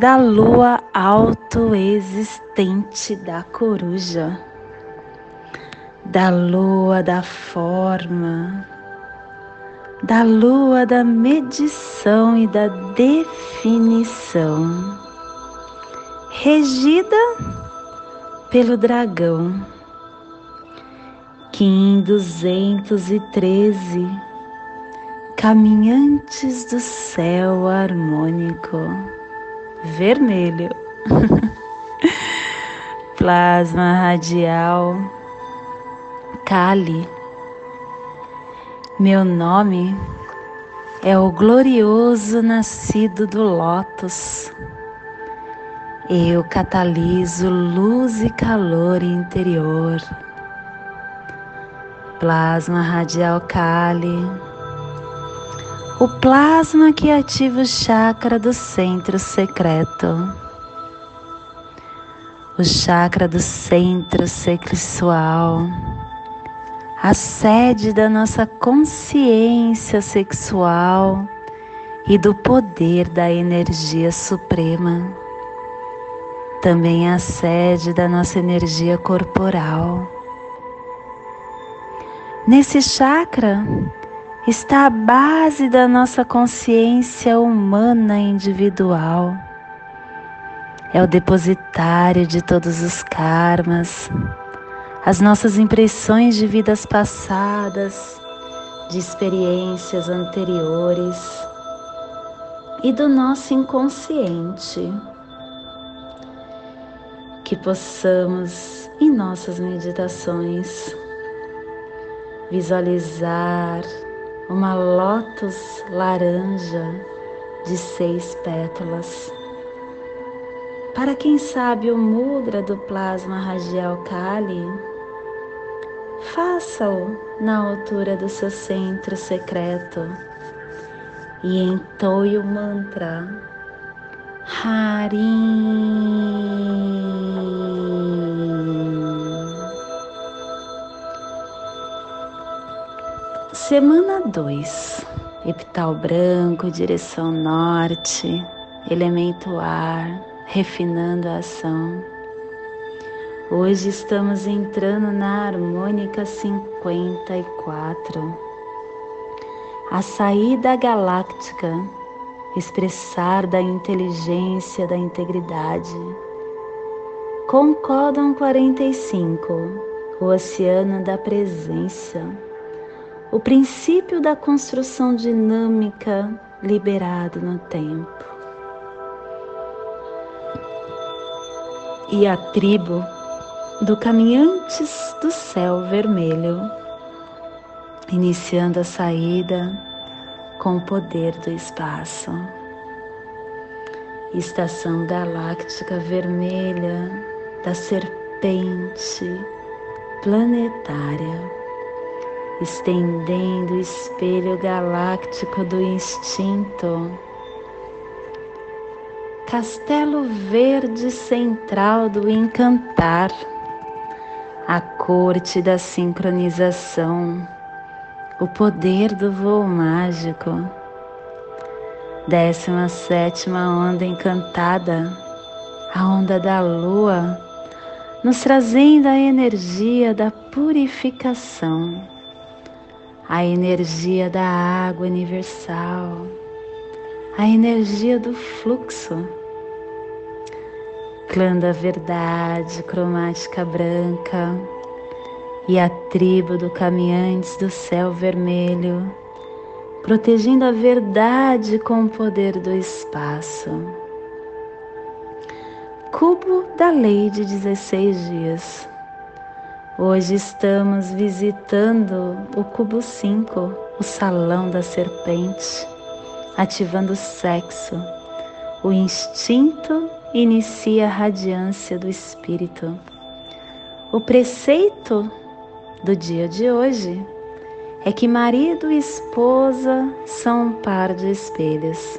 da lua autoexistente da coruja, da lua da forma, da lua da medição e da definição, regida pelo dragão. Kim 213 Caminhantes do céu harmônico vermelho. Plasma radial Kali. Meu nome é o glorioso nascido do Lótus. Eu cataliso luz e calor interior. Plasma radial Kali o plasma que ativa o chakra do centro secreto, o chakra do centro sexual, a sede da nossa consciência sexual e do poder da energia suprema. Também a sede da nossa energia corporal. Nesse chakra, está a base da nossa consciência humana individual. É o depositário de todos os karmas, as nossas impressões de vidas passadas, de experiências anteriores e do nosso inconsciente. Que possamos, em nossas meditações, visualizar uma lótus laranja de seis pétalas. Para quem sabe o mudra do plasma radial Kali, faça-o na altura do seu centro secreto e entoie o mantra Harim. Semana 2, epital branco, direção norte, elemento ar, refinando a ação. Hoje estamos entrando na harmônica 54. A saída galáctica, expressar da inteligência, da integridade. Concordam 45, o oceano da presença o princípio da construção dinâmica liberado no tempo. E a tribo do Caminhantes do Céu Vermelho, iniciando a saída com o poder do espaço. Estação galáctica vermelha da serpente planetária estendendo o espelho galáctico do instinto. Castelo verde central do encantar, a corte da sincronização, o poder do voo mágico. Décima sétima onda encantada, a onda da lua, nos trazendo a energia da purificação a energia da água universal, a energia do fluxo. Clã da verdade, cromática branca e a tribo do caminhantes do céu vermelho, protegendo a verdade com o poder do espaço. Cubo da lei de 16 dias Hoje estamos visitando o cubo 5, o salão da serpente, ativando o sexo, o instinto inicia a radiância do Espírito. O preceito do dia de hoje é que marido e esposa são um par de espelhos.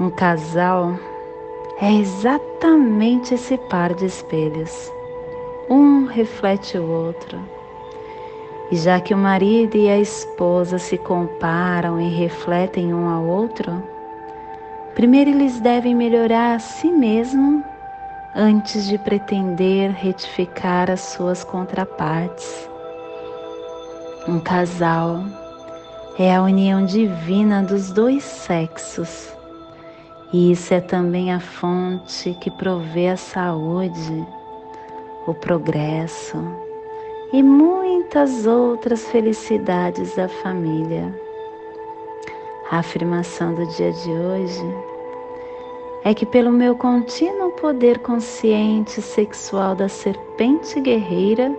Um casal é exatamente esse par de espelhos. Um reflete o outro. E já que o marido e a esposa se comparam e refletem um ao outro, primeiro eles devem melhorar a si mesmo antes de pretender retificar as suas contrapartes. Um casal é a união divina dos dois sexos, e isso é também a fonte que provê a saúde, o progresso e muitas outras felicidades da família. A afirmação do dia de hoje é que, pelo meu contínuo poder consciente sexual da serpente guerreira,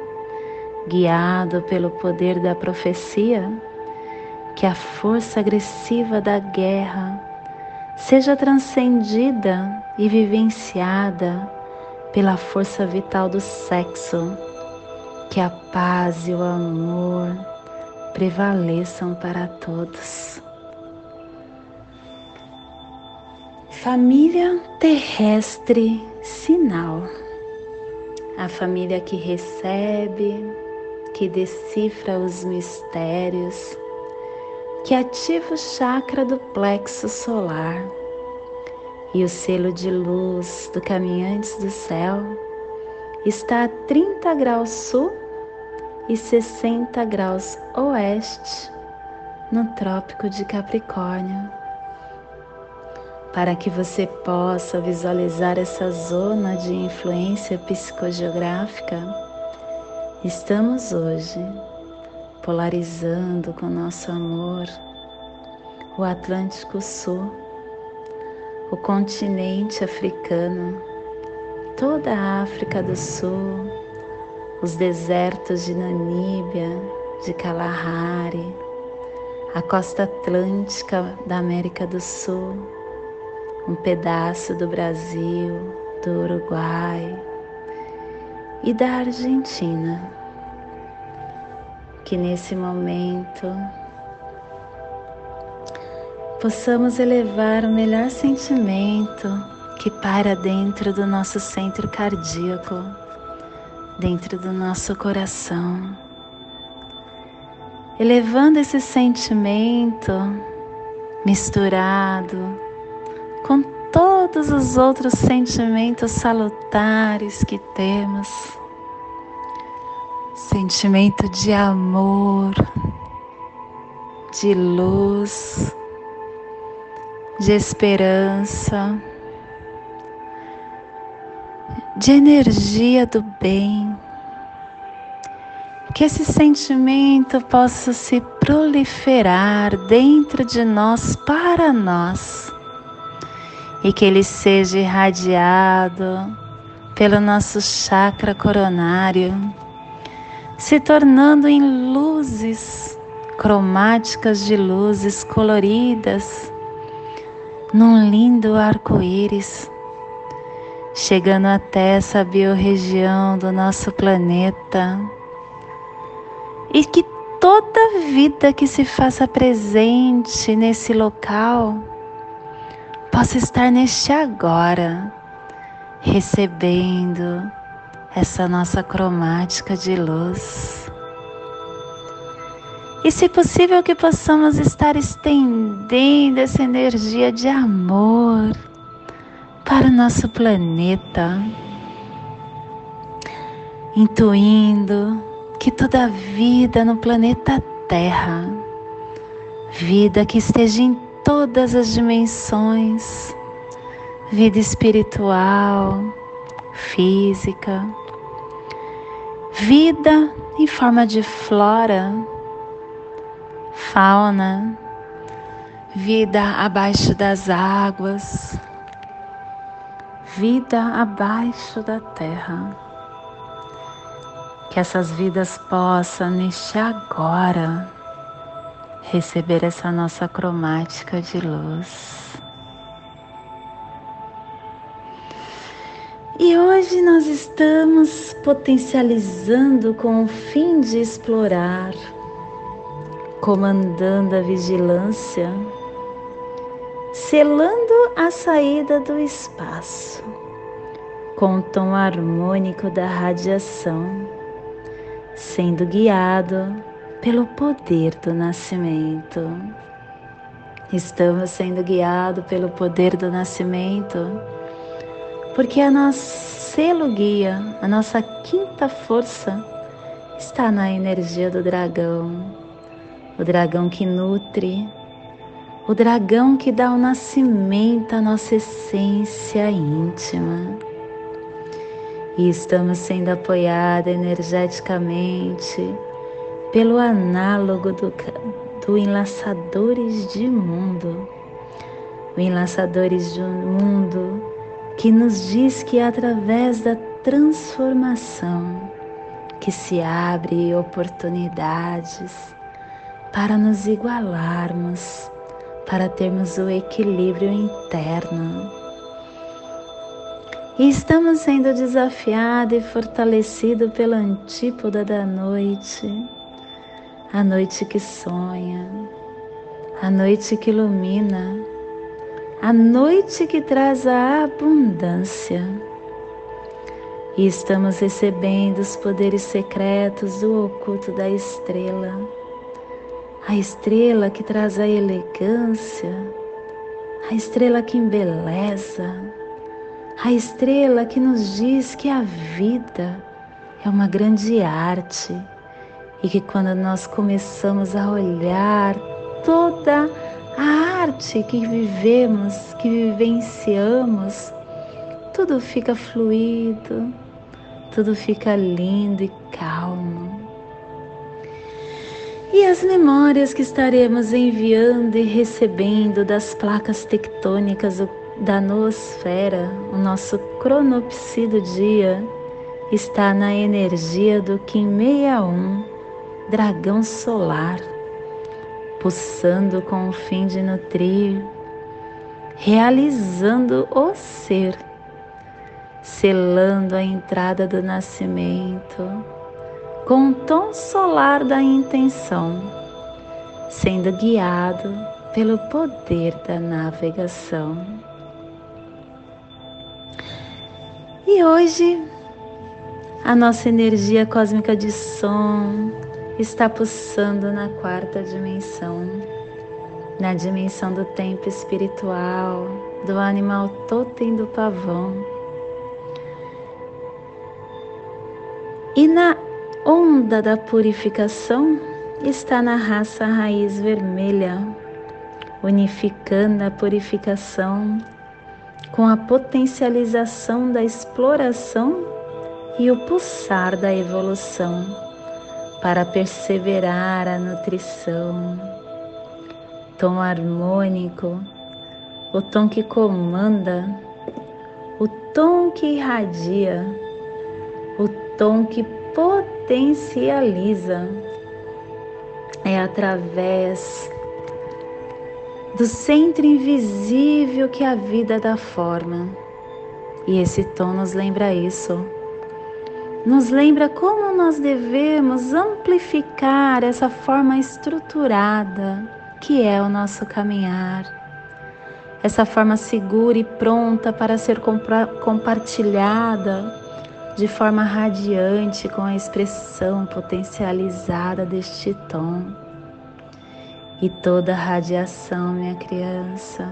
guiado pelo poder da profecia, que a força agressiva da guerra seja transcendida e vivenciada pela força vital do sexo, que a paz e o amor prevaleçam para todos. Família terrestre sinal. A família que recebe, que decifra os mistérios, que ativa o chakra do plexo solar e o selo de luz do Caminhantes do Céu está a 30 graus sul e 60 graus oeste no Trópico de Capricórnio. Para que você possa visualizar essa zona de influência psicogeográfica, estamos hoje polarizando com nosso amor o Atlântico Sul, o continente africano, toda a África do Sul, os desertos de Namíbia, de Kalahari, a costa atlântica da América do Sul um pedaço do Brasil, do Uruguai e da Argentina, que nesse momento possamos elevar o melhor sentimento que para dentro do nosso centro cardíaco, dentro do nosso coração. Elevando esse sentimento misturado com todos os outros sentimentos salutares que temos. Sentimento de amor, de luz, de esperança, de energia do bem. Que esse sentimento possa se proliferar dentro de nós para nós e que ele seja irradiado pelo nosso chakra coronário, se tornando em luzes cromáticas de luzes coloridas, num lindo arco-íris, chegando até essa biorregião do nosso planeta. E que toda vida que se faça presente nesse local possa estar neste agora, recebendo essa nossa cromática de luz. E se possível que possamos estar estendendo essa energia de amor para o nosso planeta, intuindo que toda vida no planeta Terra, vida que esteja em todas as dimensões, vida espiritual, física, vida em forma de flora, fauna, vida abaixo das águas, vida abaixo da terra. Que essas vidas possam, neste agora, receber essa nossa cromática de luz. E hoje nós estamos potencializando com o fim de explorar, comandando a vigilância, selando a saída do espaço com o tom harmônico da radiação, sendo guiado pelo poder do nascimento. Estamos sendo guiados pelo poder do nascimento porque a nosso selo guia, a nossa quinta força, está na energia do dragão, o dragão que nutre, o dragão que dá o nascimento à nossa essência íntima. E estamos sendo apoiados energeticamente pelo análogo do, do Enlaçadores de Mundo. O Enlaçadores de Mundo que nos diz que é através da transformação que se abre oportunidades para nos igualarmos, para termos o equilíbrio interno. E estamos sendo desafiados e fortalecidos pela antípoda da noite, a noite que sonha, a noite que ilumina, a noite que traz a abundância. E estamos recebendo os poderes secretos do oculto da estrela, a estrela que traz a elegância, a estrela que embeleza, a estrela que nos diz que a vida é uma grande arte e que quando nós começamos a olhar toda a arte que vivemos, que vivenciamos, tudo fica fluido, tudo fica lindo e calmo. E as memórias que estaremos enviando e recebendo das placas tectônicas da noosfera, o nosso cronopsi do dia, está na energia do Kim 61, dragão solar pulsando com o fim de nutrir, realizando o ser, selando a entrada do nascimento com o tom solar da intenção, sendo guiado pelo poder da navegação. E hoje, a nossa energia cósmica de som está pulsando na quarta dimensão, na dimensão do tempo espiritual, do animal totem do pavão. E na onda da purificação está na raça raiz vermelha, unificando a purificação com a potencialização da exploração e o pulsar da evolução para perseverar a nutrição. Tom harmônico, o tom que comanda, o tom que irradia, o tom que potencializa. É através do centro invisível que a vida dá forma. E esse tom nos lembra isso nos lembra como nós devemos amplificar essa forma estruturada que é o nosso caminhar, essa forma segura e pronta para ser compartilhada de forma radiante com a expressão potencializada deste tom. E toda radiação, minha criança,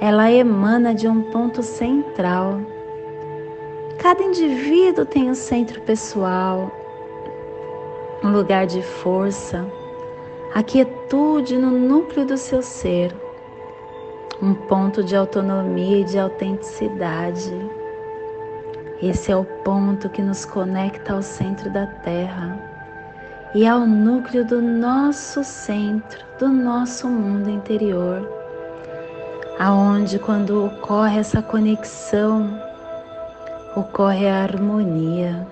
ela emana de um ponto central Cada indivíduo tem um centro pessoal, um lugar de força, a quietude no núcleo do seu ser, um ponto de autonomia e de autenticidade. Esse é o ponto que nos conecta ao centro da Terra e ao núcleo do nosso centro, do nosso mundo interior, aonde quando ocorre essa conexão ocorre a harmonia.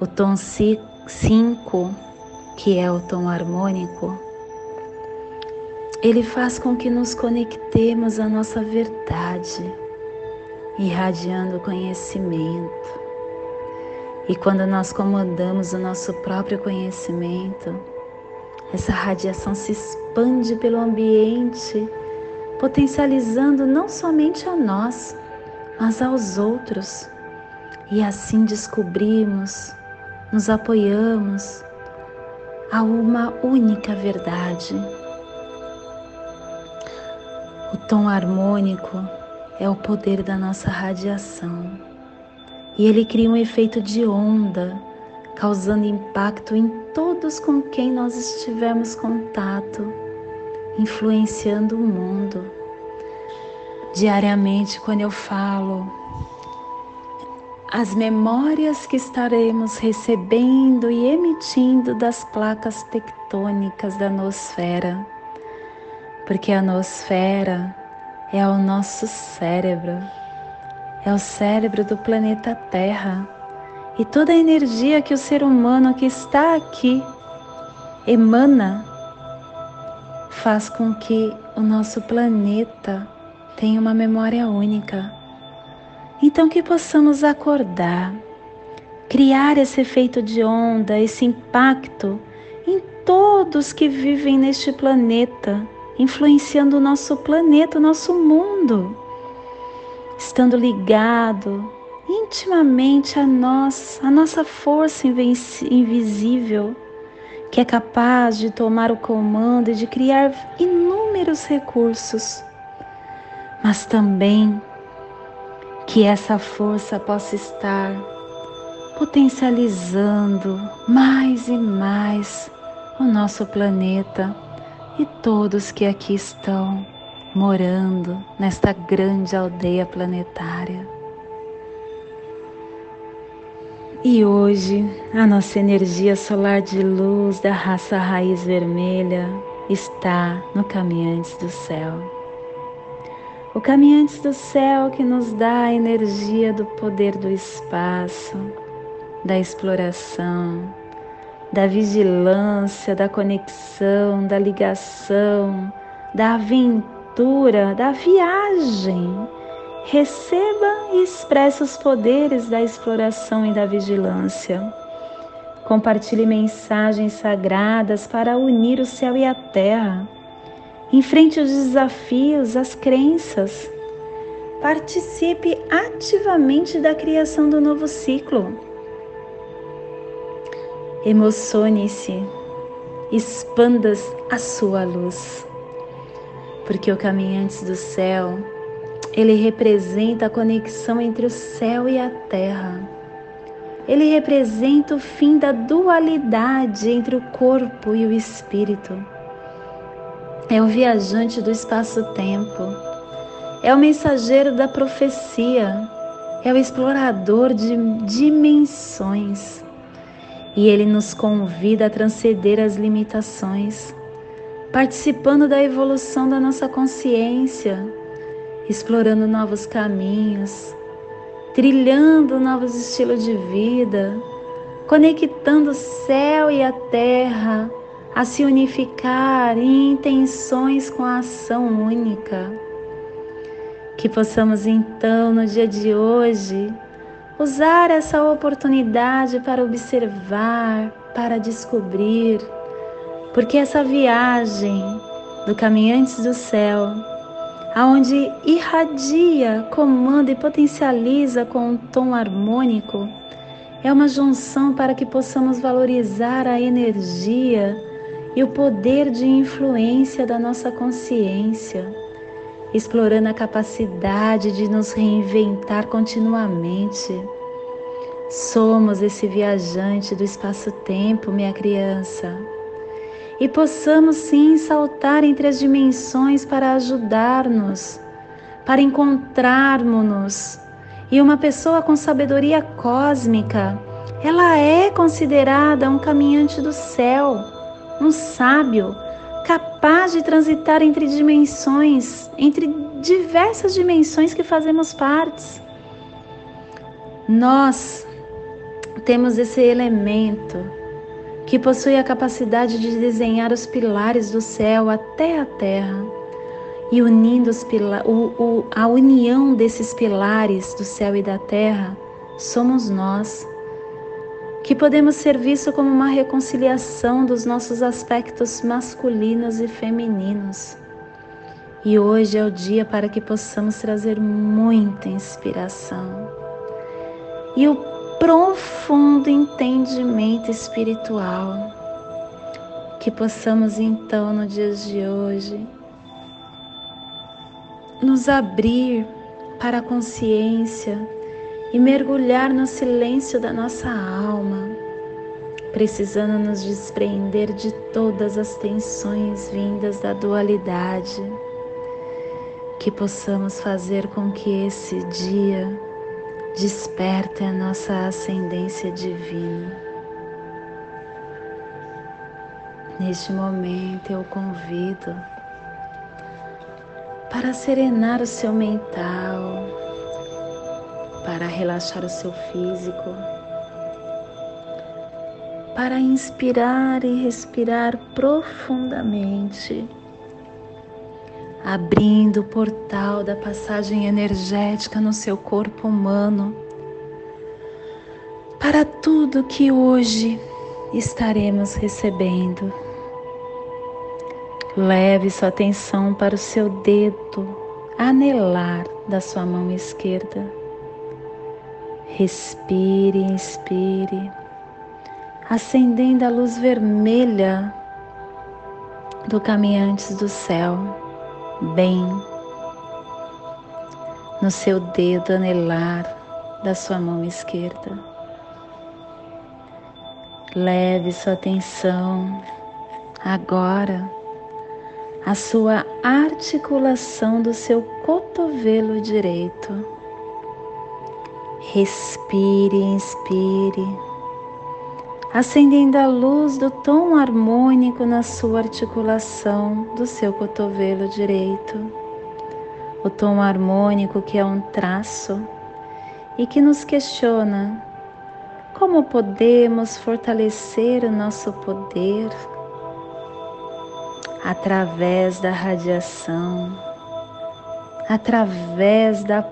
O tom 5, que é o tom harmônico, ele faz com que nos conectemos à nossa verdade irradiando conhecimento. E quando nós comandamos o nosso próprio conhecimento, essa radiação se expande pelo ambiente, potencializando não somente a nós, mas aos outros. E assim descobrimos, nos apoiamos a uma única verdade. O tom harmônico é o poder da nossa radiação e ele cria um efeito de onda, causando impacto em todos com quem nós estivermos contato, influenciando o mundo. Diariamente, quando eu falo, as memórias que estaremos recebendo e emitindo das placas tectônicas da nosfera, porque a nosfera é o nosso cérebro, é o cérebro do planeta Terra. E toda a energia que o ser humano que está aqui emana faz com que o nosso planeta tenha uma memória única. Então que possamos acordar, criar esse efeito de onda, esse impacto em todos que vivem neste planeta influenciando o nosso planeta, o nosso mundo, estando ligado intimamente a nós, a nossa força invisível, que é capaz de tomar o comando e de criar inúmeros recursos, mas também que essa força possa estar potencializando mais e mais o nosso planeta e todos que aqui estão morando nesta grande aldeia planetária. E hoje a nossa energia solar de luz da raça raiz vermelha está no Caminhantes do Céu. O Caminhantes do Céu que nos dá a energia do poder do espaço, da exploração, da vigilância, da conexão, da ligação, da aventura, da viagem. Receba e expresse os poderes da exploração e da vigilância. Compartilhe mensagens sagradas para unir o céu e a terra. Enfrente os desafios, as crenças. Participe ativamente da criação do novo ciclo Emocione-se, expanda a sua luz, porque o caminhante do céu, ele representa a conexão entre o céu e a terra. Ele representa o fim da dualidade entre o corpo e o espírito. É o viajante do espaço-tempo. É o mensageiro da profecia. É o explorador de dimensões e ele nos convida a transcender as limitações, participando da evolução da nossa consciência, explorando novos caminhos, trilhando novos estilos de vida, conectando o céu e a terra a se unificar em intenções com a ação única. Que possamos então, no dia de hoje, usar essa oportunidade para observar, para descobrir, porque essa viagem do Caminhantes do Céu, aonde irradia, comanda e potencializa com um tom harmônico, é uma junção para que possamos valorizar a energia e o poder de influência da nossa consciência explorando a capacidade de nos reinventar continuamente. Somos esse viajante do espaço-tempo, minha criança. E possamos sim saltar entre as dimensões para ajudar-nos, para encontrarmos-nos. E uma pessoa com sabedoria cósmica, ela é considerada um caminhante do céu, um sábio capaz de transitar entre dimensões, entre diversas dimensões que fazemos partes. Nós temos esse elemento que possui a capacidade de desenhar os pilares do céu até a terra e unindo os o, o, a união desses pilares do céu e da terra somos nós, que podemos ser vistos como uma reconciliação dos nossos aspectos masculinos e femininos. E hoje é o dia para que possamos trazer muita inspiração e o profundo entendimento espiritual. Que possamos então, no dia de hoje, nos abrir para a consciência e mergulhar no silêncio da nossa alma, precisando nos desprender de todas as tensões vindas da dualidade, que possamos fazer com que esse dia desperte a nossa ascendência divina. Neste momento eu convido para serenar o seu mental, para relaxar o seu físico, para inspirar e respirar profundamente, abrindo o portal da passagem energética no seu corpo humano, para tudo que hoje estaremos recebendo Leve sua atenção para o seu dedo anelar da sua mão esquerda. Respire, inspire, acendendo a luz vermelha do caminhantes do céu, bem no seu dedo anelar da sua mão esquerda. Leve sua atenção agora a sua articulação do seu cotovelo direito. Respire, inspire, acendendo a luz do tom harmônico na sua articulação do seu cotovelo direito. O tom harmônico que é um traço e que nos questiona como podemos fortalecer o nosso poder através da radiação, através da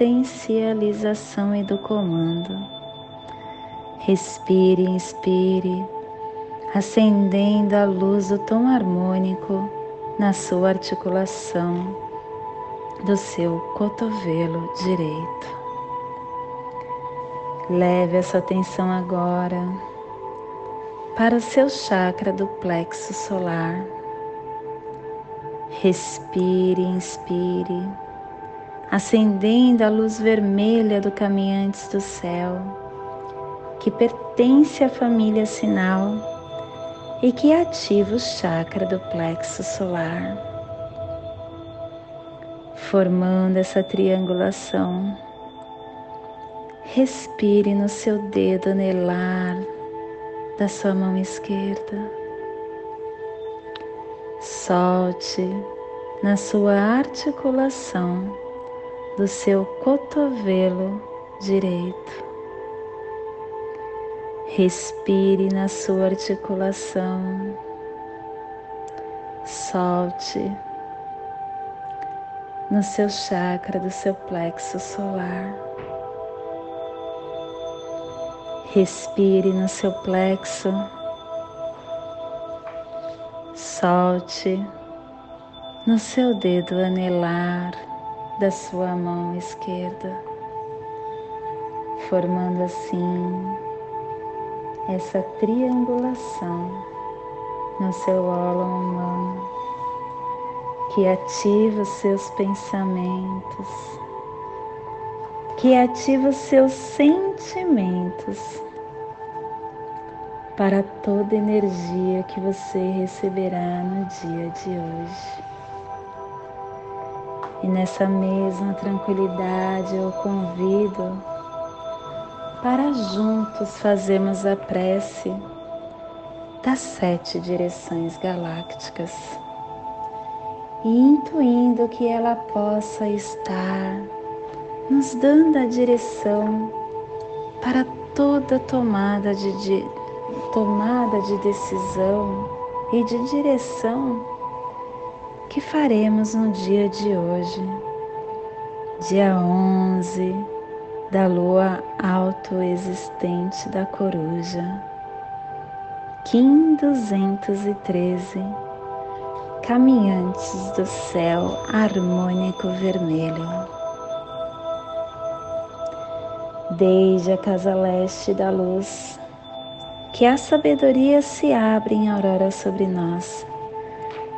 potencialização e do comando. Respire, inspire, acendendo a luz do tom harmônico na sua articulação do seu cotovelo direito. Leve essa atenção agora para o seu chakra do plexo solar Respire, inspire, acendendo a luz vermelha do caminhantes do céu, que pertence à família sinal e que ativa o chakra do plexo solar, formando essa triangulação. Respire no seu dedo anelar da sua mão esquerda solte na sua articulação do seu cotovelo direito. Respire na sua articulação, solte no seu chakra do seu plexo solar. Respire no seu plexo solte no seu dedo anelar da sua mão esquerda, formando assim essa triangulação no seu ólon humano que ativa os seus pensamentos, que ativa os seus sentimentos para toda energia que você receberá no dia de hoje. E nessa mesma tranquilidade eu convido para juntos fazermos a prece das sete direções galácticas e intuindo que ela possa estar nos dando a direção para toda tomada de, tomada de decisão e de direção que faremos no dia de hoje, dia 11 da lua autoexistente da coruja, Kim 213, caminhantes do céu harmônico vermelho. Desde a casa leste da luz, que a sabedoria se abre em aurora sobre nós,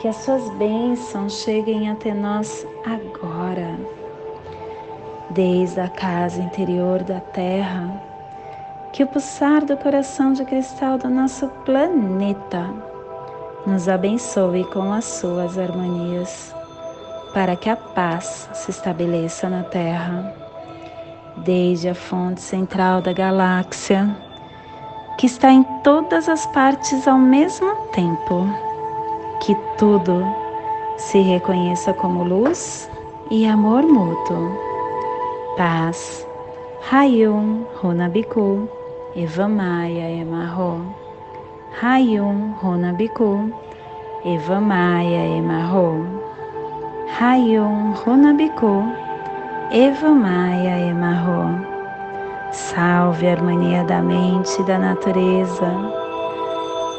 que as suas bênçãos cheguem até nós agora, desde a casa interior da Terra, que o pulsar do coração de cristal do nosso planeta nos abençoe com as suas harmonias, para que a paz se estabeleça na Terra, desde a fonte central da galáxia que está em todas as partes ao mesmo tempo, que tudo se reconheça como luz e amor mútuo. Paz. Hayum Runabiku Evamaya Emarro. Hayum Runabiku Evamaya Emarro. Hayum Runabiku Evamaya Emarro. Salve a harmonia da mente e da natureza.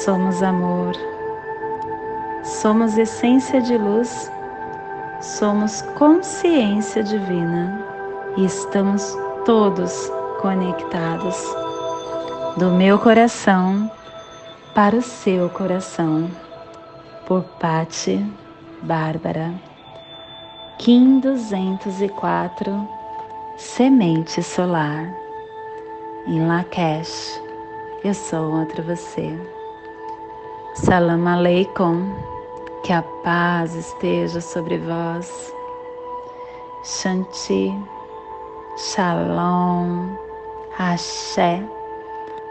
somos amor, somos essência de luz, somos consciência divina e estamos todos conectados do meu coração para o seu coração. Por Pati Bárbara. Kim 204 Semente Solar em Lakesh. Eu sou outra você. Salam Aleikum. Que a paz esteja sobre vós. Shanti. Shalom. Axé.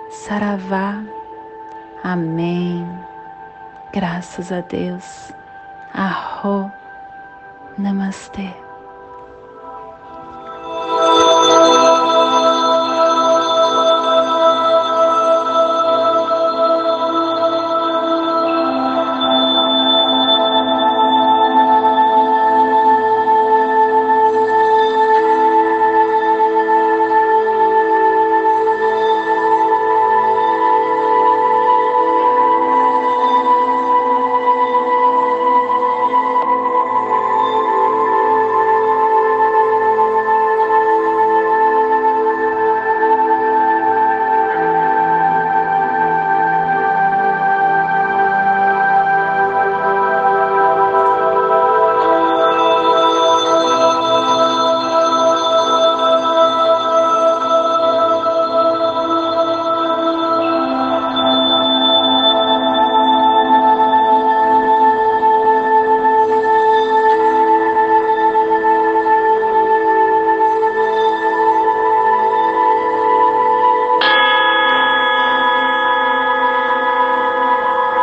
Saravá. Amém. Graças a Deus. Arro. Namaste.